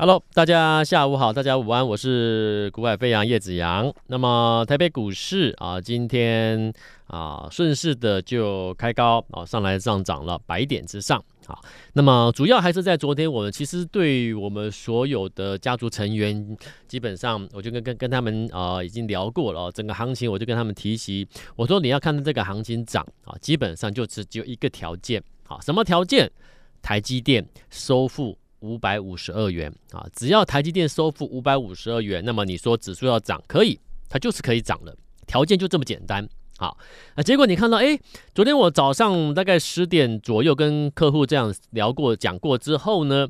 Hello，大家下午好，大家午安，我是股海飞扬叶子阳。那么台北股市啊，今天啊顺势的就开高啊，上来上涨了百点之上。好，那么主要还是在昨天，我们其实对我们所有的家族成员，基本上我就跟跟跟他们啊已经聊过了，整个行情我就跟他们提及，我说你要看到这个行情涨啊，基本上就只有一个条件，好，什么条件？台积电收复。五百五十二元啊！只要台积电收复五百五十二元，那么你说指数要涨，可以，它就是可以涨了，条件就这么简单。好，那结果你看到，哎，昨天我早上大概十点左右跟客户这样聊过、讲过之后呢，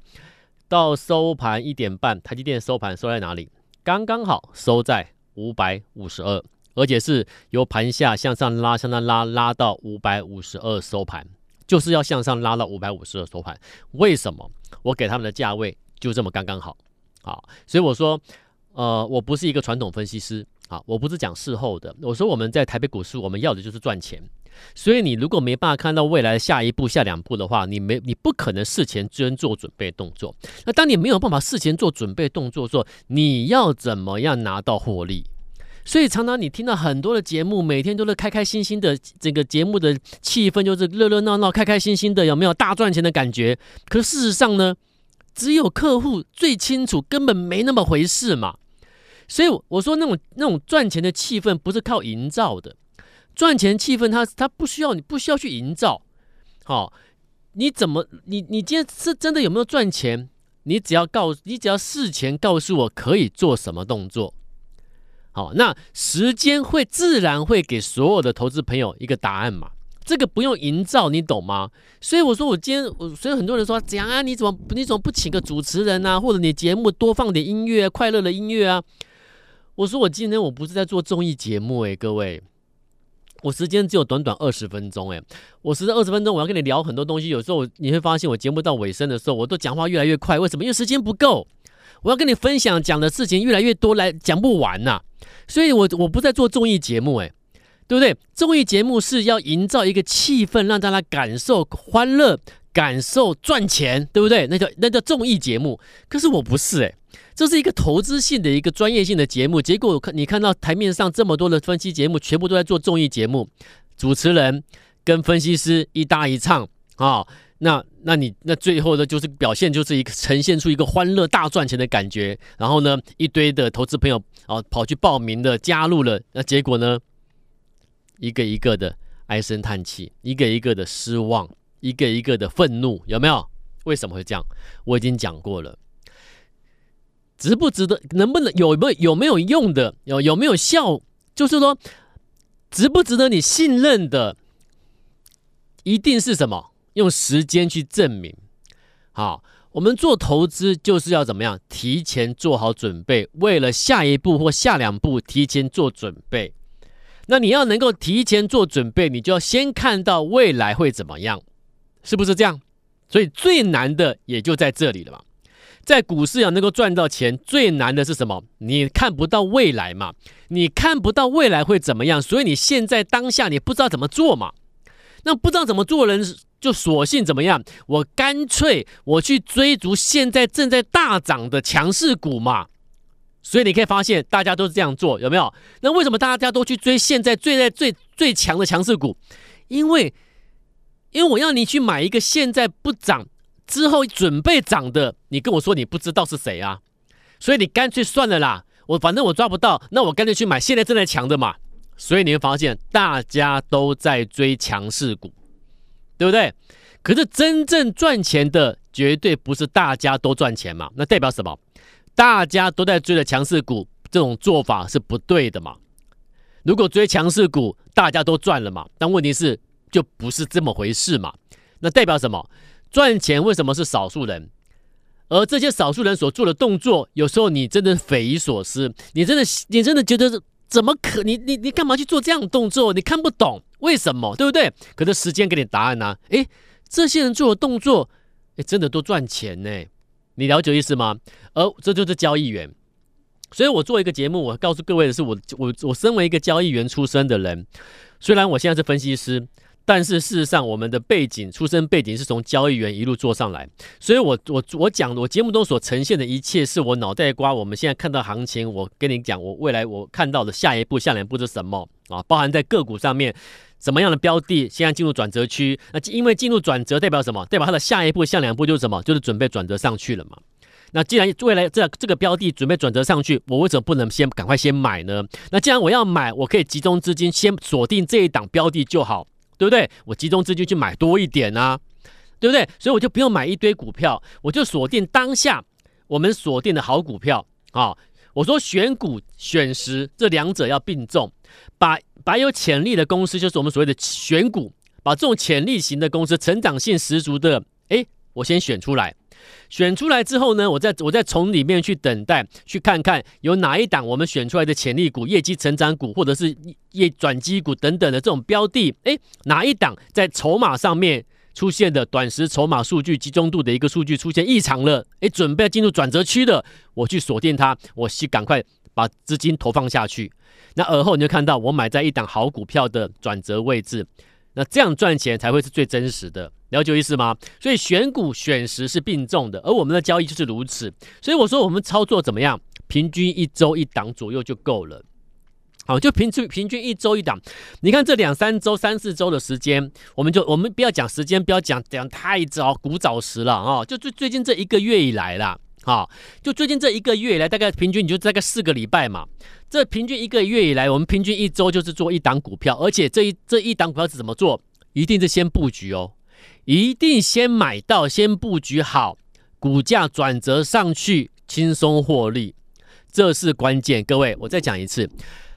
到收盘一点半，台积电收盘收在哪里？刚刚好收在五百五十二，而且是由盘下向上拉、向上拉，拉到五百五十二收盘。就是要向上拉到五百五十的收盘，为什么？我给他们的价位就这么刚刚好，好，所以我说，呃，我不是一个传统分析师，啊，我不是讲事后的。我说我们在台北股市，我们要的就是赚钱。所以你如果没办法看到未来的下一步、下两步的话，你没你不可能事前先做准备动作。那当你没有办法事前做准备动作的时候，你要怎么样拿到获利？所以常常你听到很多的节目，每天都是开开心心的，这个节目的气氛就是热热闹闹、开开心心的，有没有大赚钱的感觉？可事实上呢，只有客户最清楚，根本没那么回事嘛。所以我说那种那种赚钱的气氛不是靠营造的，赚钱气氛它它不需要你不需要去营造。好，你怎么你你今天是真的有没有赚钱？你只要告你只要事前告诉我可以做什么动作。好，那时间会自然会给所有的投资朋友一个答案嘛？这个不用营造，你懂吗？所以我说，我今天，所以很多人说，怎样啊？你怎么你怎么不请个主持人啊？或者你节目多放点音乐，快乐的音乐啊？我说我今天我不是在做综艺节目诶，各位，我时间只有短短二十分钟诶，我实在二十分钟我要跟你聊很多东西，有时候你会发现我节目到尾声的时候，我都讲话越来越快，为什么？因为时间不够，我要跟你分享讲的事情越来越多，来讲不完呐。所以我，我不在做综艺节目，诶，对不对？综艺节目是要营造一个气氛，让大家感受欢乐，感受赚钱，对不对？那叫那叫综艺节目。可是我不是，诶，这是一个投资性的一个专业性的节目。结果看你看到台面上这么多的分析节目，全部都在做综艺节目，主持人跟分析师一搭一唱啊。那，那你那最后的就是表现，就是一个呈现出一个欢乐大赚钱的感觉。然后呢，一堆的投资朋友啊跑去报名的，加入了。那结果呢，一个一个的唉声叹气，一个一个的失望，一个一个的愤怒，有没有？为什么会这样？我已经讲过了，值不值得？能不能有没有有没有用的？有有没有效？就是说，值不值得你信任的？一定是什么？用时间去证明，好，我们做投资就是要怎么样？提前做好准备，为了下一步或下两步提前做准备。那你要能够提前做准备，你就要先看到未来会怎么样，是不是这样？所以最难的也就在这里了嘛。在股市要能够赚到钱，最难的是什么？你看不到未来嘛，你看不到未来会怎么样，所以你现在当下你不知道怎么做嘛。那不知道怎么做人。就索性怎么样？我干脆我去追逐现在正在大涨的强势股嘛。所以你可以发现，大家都是这样做，有没有？那为什么大家都去追现在最在最最强的强势股？因为，因为我要你去买一个现在不涨之后准备涨的，你跟我说你不知道是谁啊？所以你干脆算了啦，我反正我抓不到，那我干脆去买现在正在强的嘛。所以你会发现，大家都在追强势股。对不对？可是真正赚钱的绝对不是大家都赚钱嘛？那代表什么？大家都在追的强势股，这种做法是不对的嘛？如果追强势股，大家都赚了嘛？但问题是，就不是这么回事嘛？那代表什么？赚钱为什么是少数人？而这些少数人所做的动作，有时候你真的匪夷所思，你真的你真的觉得怎么可？你你你干嘛去做这样的动作？你看不懂。为什么？对不对？可是时间给你答案呢？诶，这些人做的动作，诶，真的都赚钱呢。你了解意思吗？而这就是交易员。所以我做一个节目，我告诉各位的是，我我我身为一个交易员出身的人，虽然我现在是分析师，但是事实上，我们的背景、出身背景是从交易员一路做上来，所以我我我讲我节目中所呈现的一切，是我脑袋瓜。我们现在看到行情，我跟你讲，我未来我看到的下一步、下两步是什么啊？包含在个股上面，什么样的标的现在进入转折区？那因为进入转折代表什么？代表它的下一步、下两步就是什么？就是准备转折上去了嘛。那既然未来这这个标的准备转折上去，我为什么不能先赶快先买呢？那既然我要买，我可以集中资金先锁定这一档标的就好。对不对？我集中资金去买多一点啊，对不对？所以我就不用买一堆股票，我就锁定当下我们锁定的好股票啊。我说选股选时这两者要并重，把把有潜力的公司，就是我们所谓的选股，把这种潜力型的公司、成长性十足的，我先选出来。选出来之后呢，我再我再从里面去等待，去看看有哪一档我们选出来的潜力股、业绩成长股，或者是业转机股等等的这种标的，哎，哪一档在筹码上面出现的短时筹码数据集中度的一个数据出现异常了，哎，准备进入转折区的，我去锁定它，我去赶快把资金投放下去。那而后你就看到我买在一档好股票的转折位置，那这样赚钱才会是最真实的。了解我意思吗？所以选股选时是并重的，而我们的交易就是如此。所以我说我们操作怎么样？平均一周一档左右就够了。好，就平均平均一周一档。你看这两三周、三四周的时间，我们就我们不要讲时间，不要讲讲太早古早时了啊、哦。就最最近这一个月以来啦，啊，就最近这一个月以来，大概平均你就大概四个礼拜嘛。这平均一个月以来，我们平均一周就是做一档股票，而且这一这一档股票是怎么做？一定是先布局哦。一定先买到，先布局好，股价转折上去，轻松获利，这是关键。各位，我再讲一次，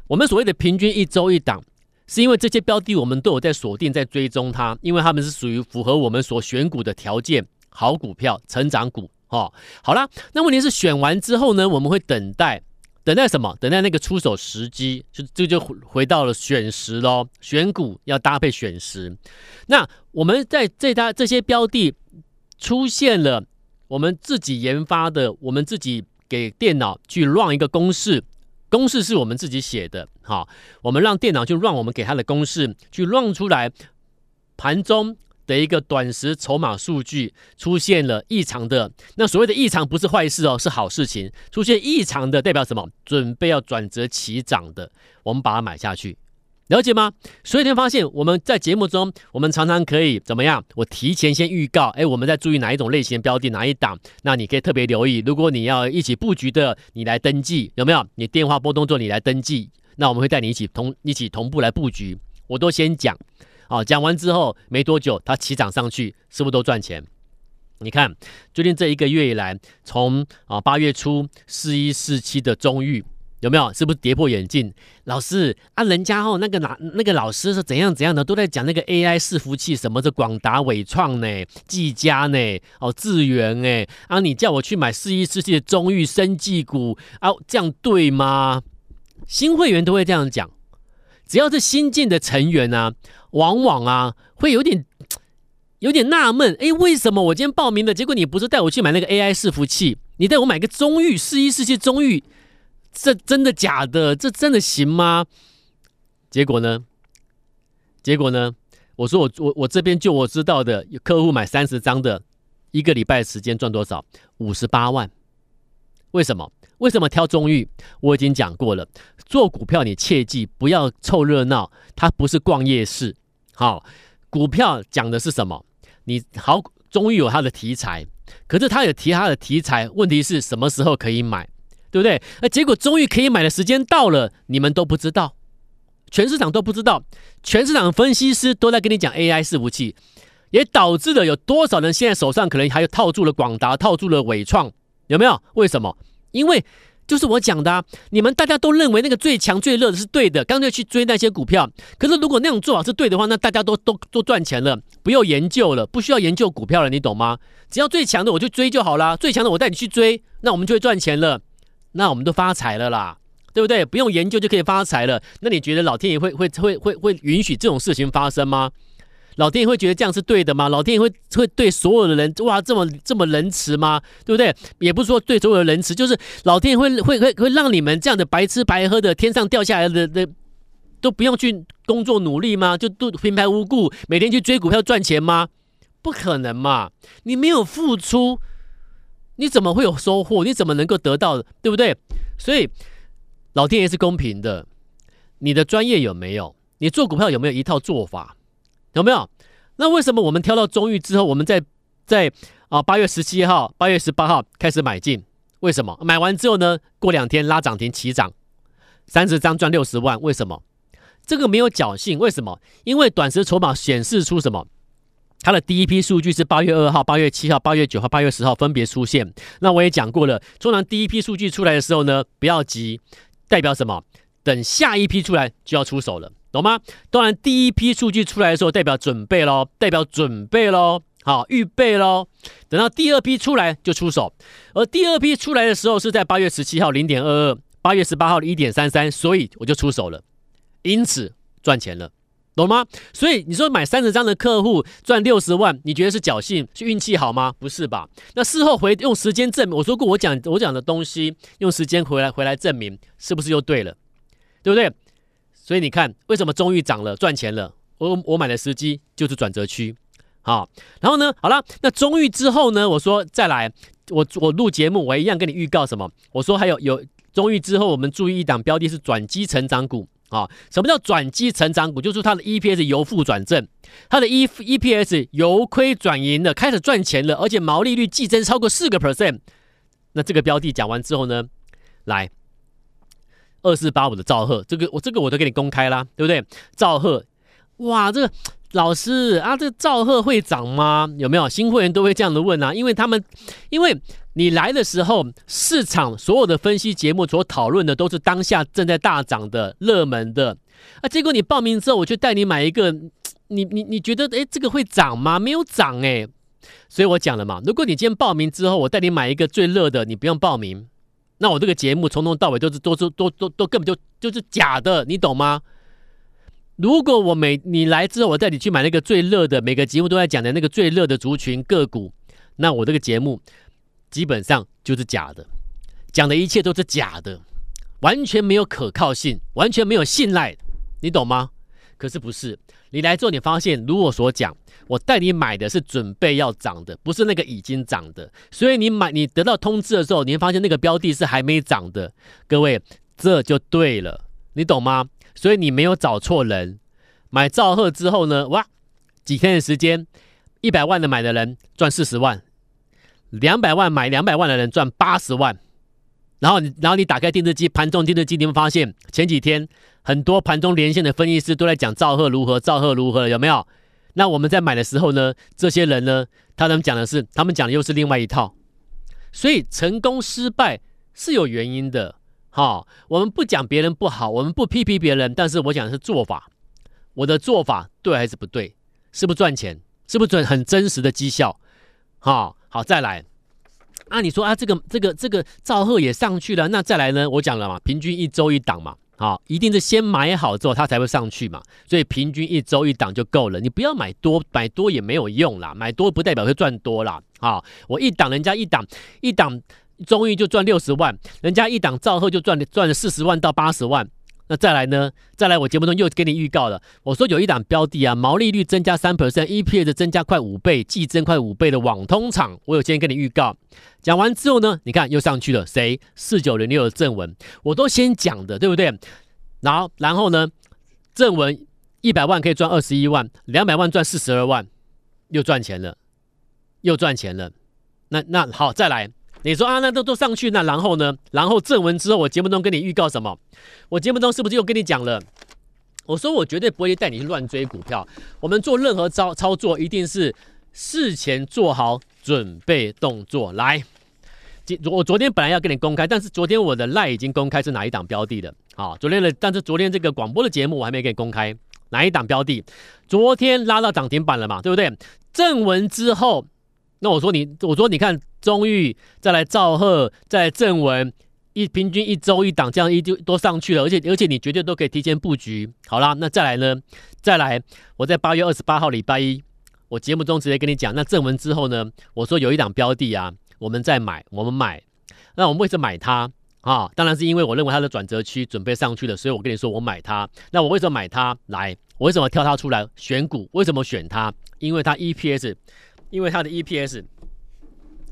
我们所谓的平均一周一档，是因为这些标的我们都有在锁定，在追踪它，因为他们是属于符合我们所选股的条件，好股票、成长股。哦，好了，那问题是选完之后呢，我们会等待。等待什么？等待那个出手时机，就这就回到了选时喽。选股要搭配选时。那我们在这它这些标的出现了，我们自己研发的，我们自己给电脑去 run 一个公式，公式是我们自己写的。好，我们让电脑去 run 我们给它的公式，去 run 出来盘中。的一个短时筹码数据出现了异常的，那所谓的异常不是坏事哦，是好事情。出现异常的代表什么？准备要转折起涨的，我们把它买下去，了解吗？所以你会发现我们在节目中，我们常常可以怎么样？我提前先预告，哎，我们在注意哪一种类型的标的，哪一档？那你可以特别留意。如果你要一起布局的，你来登记，有没有？你电话拨通之后，你来登记，那我们会带你一起同一起同步来布局。我都先讲。好，讲完之后没多久，它起涨上去，是不是都赚钱？你看最近这一个月以来，从啊八月初四一四七的中裕有没有？是不是跌破眼镜？老师啊，人家哦那个哪那个老师是怎样怎样的，都在讲那个 AI 伺服器，什么的广达、伟创呢、技嘉呢、哦智源哎，啊你叫我去买四一四七的中裕生技股啊，这样对吗？新会员都会这样讲，只要是新进的成员啊。往往啊，会有点有点纳闷，哎，为什么我今天报名的结果你不是带我去买那个 AI 伺服器，你带我买个中域四一四七中域，这真的假的？这真的行吗？结果呢？结果呢？我说我我我这边就我知道的，有客户买三十张的，一个礼拜时间赚多少？五十八万。为什么？为什么挑中裕？我已经讲过了，做股票你切记不要凑热闹，它不是逛夜市。好，股票讲的是什么？你好，终于有它的题材，可是它有提它的题材，问题是什么时候可以买，对不对？那结果终于可以买的时间到了，你们都不知道，全市场都不知道，全市场分析师都在跟你讲 AI 伺服器，也导致了有多少人现在手上可能还有套住了广达，套住了纬创，有没有？为什么？因为。就是我讲的，你们大家都认为那个最强最热的是对的，干脆去追那些股票。可是如果那种做法是对的话，那大家都都都赚钱了，不用研究了，不需要研究股票了，你懂吗？只要最强的我就追就好啦，最强的我带你去追，那我们就会赚钱了，那我们都发财了啦，对不对？不用研究就可以发财了。那你觉得老天爷会会会会会允许这种事情发生吗？老天爷会觉得这样是对的吗？老天爷会会对所有的人哇这么这么仁慈吗？对不对？也不是说对所有的仁慈，就是老天爷会会会会让你们这样的白吃白喝的天上掉下来的的都不用去工作努力吗？就都平白无故每天去追股票赚钱吗？不可能嘛！你没有付出，你怎么会有收获？你怎么能够得到？对不对？所以老天爷是公平的。你的专业有没有？你做股票有没有一套做法？有没有？那为什么我们挑到中裕之后，我们在在啊八月十七号、八月十八号开始买进？为什么？买完之后呢？过两天拉涨停起涨，三十张赚六十万。为什么？这个没有侥幸。为什么？因为短时筹码显示出什么？它的第一批数据是八月二号、八月七号、八月九号、八月十号分别出现。那我也讲过了，通常第一批数据出来的时候呢，不要急，代表什么？等下一批出来就要出手了，懂吗？当然，第一批数据出来的时候，代表准备喽，代表准备喽，好，预备喽。等到第二批出来就出手，而第二批出来的时候是在八月十七号零点二二，八月十八号的一点三三，所以我就出手了，因此赚钱了，懂吗？所以你说买三十张的客户赚六十万，你觉得是侥幸、是运气好吗？不是吧？那事后回用时间证明，我说过我讲我讲的东西，用时间回来回来证明，是不是又对了？对不对？所以你看，为什么中裕涨了，赚钱了？我我买的时机就是转折区，好。然后呢，好了，那中裕之后呢？我说再来，我我录节目，我一样跟你预告什么？我说还有有中裕之后，我们注意一档标的是转机成长股啊。什么叫转机成长股？就是它的 EPS 由负转正，它的 E EPS 由亏转盈了，开始赚钱了，而且毛利率季增超过四个 percent。那这个标的讲完之后呢，来。二四八五的赵赫，这个我这个我都给你公开啦，对不对？赵赫，哇，这个老师啊，这个兆赫会涨吗？有没有新会员都会这样的问啊？因为他们，因为你来的时候，市场所有的分析节目所讨论的都是当下正在大涨的热门的啊，结果你报名之后，我就带你买一个，你你你觉得诶，这个会涨吗？没有涨诶。所以我讲了嘛，如果你今天报名之后，我带你买一个最热的，你不用报名。那我这个节目从头到尾都是都是都都都根本就就是假的，你懂吗？如果我每你来之后，我带你去买那个最热的，每个节目都在讲的那个最热的族群个股，那我这个节目基本上就是假的，讲的一切都是假的，完全没有可靠性，完全没有信赖，你懂吗？可是不是，你来之后你发现，如我所讲。我带你买的是准备要涨的，不是那个已经涨的。所以你买，你得到通知的时候，你会发现那个标的是还没涨的。各位，这就对了，你懂吗？所以你没有找错人。买兆赫之后呢，哇，几天的时间，一百万的买的人赚四十万，两百万买两百万的人赚八十万。然后你，然后你打开电视机，盘中电视机，你会发现前几天很多盘中连线的分析师都在讲兆赫如何，兆赫如何，有没有？那我们在买的时候呢，这些人呢，他们讲的是，他们讲的又是另外一套，所以成功失败是有原因的。好，我们不讲别人不好，我们不批评别人，但是我讲的是做法，我的做法对还是不对？是不赚钱？是不是赚很真实的绩效？好，好，再来。啊，你说啊，这个这个这个赵赫也上去了，那再来呢？我讲了嘛，平均一周一档嘛。好，一定是先买好之后，它才会上去嘛。所以平均一周一档就够了，你不要买多，买多也没有用啦。买多不代表会赚多啦。好，我一档，人家一档一档，终于就赚六十万，人家一档赵赫就赚赚了四十万到八十万。那再来呢？再来，我节目中又给你预告了。我说有一档标的啊，毛利率增加三 percent，EPS 增加快五倍，季增快五倍的网通厂，我有先跟你预告。讲完之后呢，你看又上去了，谁？四九零六的正文，我都先讲的，对不对？然后，然后呢，正文一百万可以赚二十一万，两百万赚四十二万，又赚钱了，又赚钱了。那那好，再来。你说啊，那都都上去，那然后呢？然后正文之后，我节目中跟你预告什么？我节目中是不是又跟你讲了？我说我绝对不会带你去乱追股票。我们做任何操操作，一定是事前做好准备动作。来，今我昨天本来要跟你公开，但是昨天我的赖已经公开是哪一档标的的。好，昨天的，但是昨天这个广播的节目我还没给你公开哪一档标的。昨天拉到涨停板了嘛？对不对？正文之后。那我说你，我说你看中裕，再来兆赫，再正文，一平均一周一档，这样一就都上去了，而且而且你绝对都可以提前布局。好啦，那再来呢？再来，我在八月二十八号礼拜一，我节目中直接跟你讲，那正文之后呢，我说有一档标的啊，我们再买，我们买，那我们为什么买它？啊，当然是因为我认为它的转折区准备上去了，所以我跟你说我买它。那我为什么买它？来，我为什么挑它出来选股？为什么选它？因为它 EPS，因为它的 EPS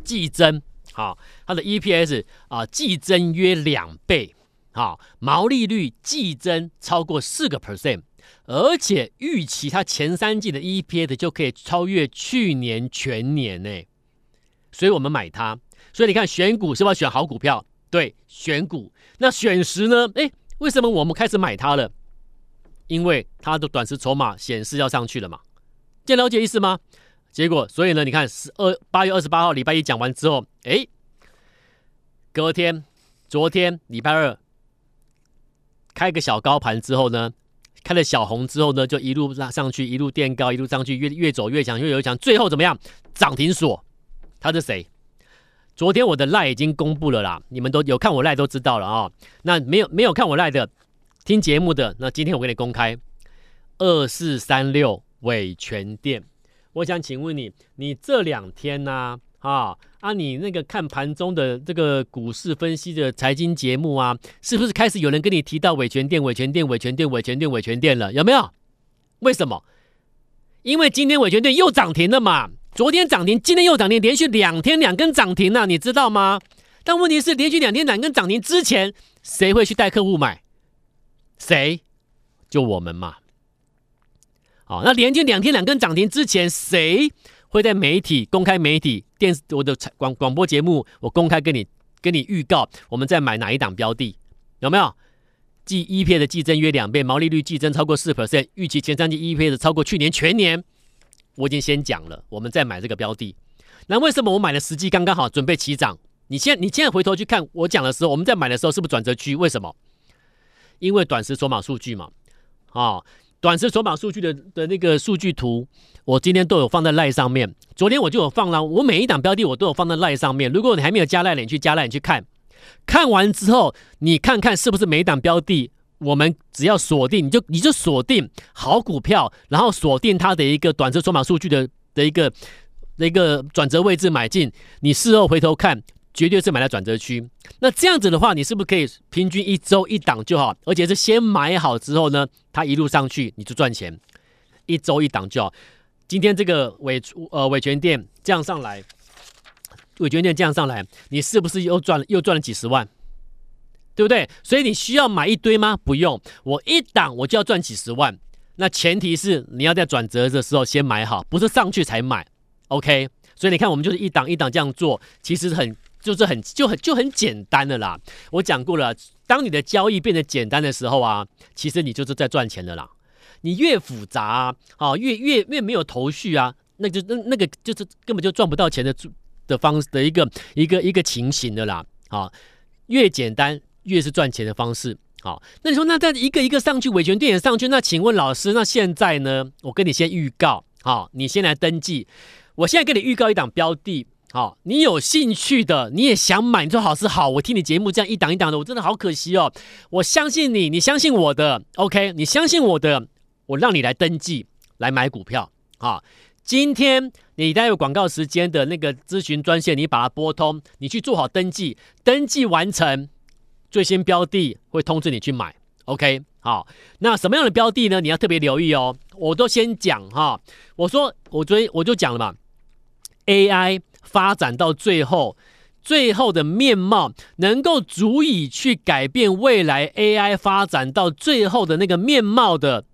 季增，好，它的 EPS 啊季增约两倍，好，毛利率季增超过四个 percent，而且预期它前三季的 EPS 就可以超越去年全年呢，所以我们买它。所以你看选股是不是要选好股票？对，选股。那选时呢？诶，为什么我们开始买它了？因为它的短时筹码显示要上去了嘛。这了解意思吗？结果，所以呢，你看十二八月二十八号礼拜一讲完之后，诶，隔天，昨天礼拜二开个小高盘之后呢，开了小红之后呢，就一路上上去，一路垫高，一路上去，越越走越强，越有强，最后怎么样？涨停锁。他是谁？昨天我的赖已经公布了啦，你们都有看我赖都知道了啊、那没有没有看我赖的，听节目的，那今天我给你公开二四三六伟诠电。我想请问你，你这两天呢啊，啊，你那个看盘中的这个股市分析的财经节目啊，是不是开始有人跟你提到伟诠电、伟诠电、伟诠电、伟诠电、伟诠电了？有没有？为什么？因为今天伟诠电又涨停了嘛。昨天涨停，今天又涨停，连续两天两根涨停了，你知道吗？但问题是，连续两天两根涨停之前，谁会去带客户买？谁？就我们嘛。好，那连续两天两根涨停之前，谁会在媒体公开媒体电视我的广广播节目，我公开跟你跟你预告，我们在买哪一档标的？有没有？即 EPS 的季增约两倍，毛利率季增超过四 percent，预期前三季 EPS 超过去年全年。我已经先讲了，我们再买这个标的。那为什么我买的时机刚刚好，准备起涨？你现你现在回头去看我讲的时候，我们在买的时候是不是转折区？为什么？因为短时筹码数据嘛。啊、哦，短时筹码数据的的那个数据图，我今天都有放在赖上面。昨天我就有放了，我每一档标的我都有放在赖上面。如果你还没有加 LINE，你去加赖，你去看。看完之后，你看看是不是每一档标的。我们只要锁定，你就你就锁定好股票，然后锁定它的一个短时筹码数据的的一个的一个转折位置买进。你事后回头看，绝对是买在转折区。那这样子的话，你是不是可以平均一周一档就好？而且是先买好之后呢，它一路上去你就赚钱，一周一档就好。今天这个伟呃伟权店这样上来，伟权店这样上来，你是不是又赚又赚了几十万？对不对？所以你需要买一堆吗？不用，我一档我就要赚几十万。那前提是你要在转折的时候先买好，不是上去才买。OK，所以你看我们就是一档一档这样做，其实很就是很就很就很简单的啦。我讲过了，当你的交易变得简单的时候啊，其实你就是在赚钱的啦。你越复杂啊，啊越越越没有头绪啊，那就那那个就是根本就赚不到钱的的方式的一个一个一个情形的啦。啊，越简单。越是赚钱的方式，好，那你说，那在一个一个上去，维权电影上去，那请问老师，那现在呢？我跟你先预告，好，你先来登记。我现在给你预告一档标的，好，你有兴趣的，你也想买，你说老师好，我听你节目这样一档一档的，我真的好可惜哦。我相信你，你相信我的，OK，你相信我的，我让你来登记来买股票，好，今天你待会广告时间的那个咨询专线，你把它拨通，你去做好登记，登记完成。最新标的会通知你去买，OK？好，那什么样的标的呢？你要特别留意哦。我都先讲哈，我说我昨天我就讲了嘛，AI 发展到最后，最后的面貌能够足以去改变未来 AI 发展到最后的那个面貌的，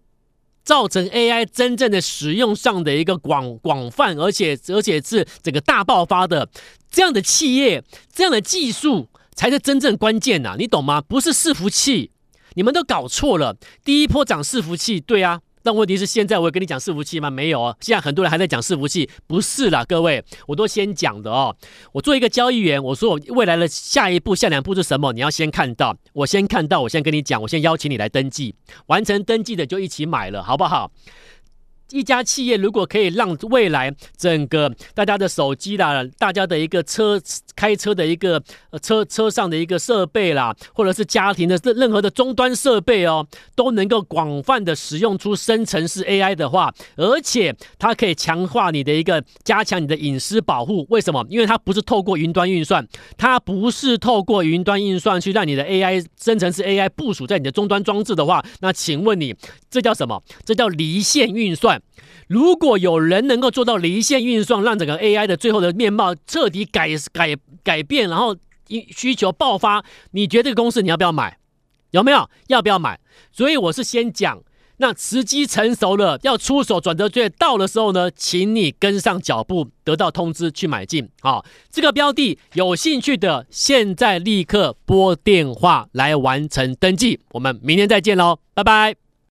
造成 AI 真正的使用上的一个广广泛，而且而且是整个大爆发的这样的企业，这样的技术。才是真正关键呐，你懂吗？不是伺服器，你们都搞错了。第一波涨伺服器，对啊，但问题是现在我有跟你讲伺服器吗？没有哦，现在很多人还在讲伺服器，不是啦，各位，我都先讲的哦。我做一个交易员，我说我未来的下一步、下两步是什么？你要先看到，我先看到，我先跟你讲，我先邀请你来登记，完成登记的就一起买了，好不好？一家企业如果可以让未来整个大家的手机啦，大家的一个车开车的一个车车上的一个设备啦，或者是家庭的任何的终端设备哦，都能够广泛的使用出生成式 AI 的话，而且它可以强化你的一个加强你的隐私保护。为什么？因为它不是透过云端运算，它不是透过云端运算去让你的 AI 生成式 AI 部署在你的终端装置的话，那请问你这叫什么？这叫离线运算。如果有人能够做到离线运算，让整个 AI 的最后的面貌彻底改改改变，然后需求爆发，你觉得这个公司你要不要买？有没有？要不要买？所以我是先讲，那时机成熟了，要出手转折点到的时候呢，请你跟上脚步，得到通知去买进。好，这个标的有兴趣的，现在立刻拨电话来完成登记。我们明天再见喽，拜拜。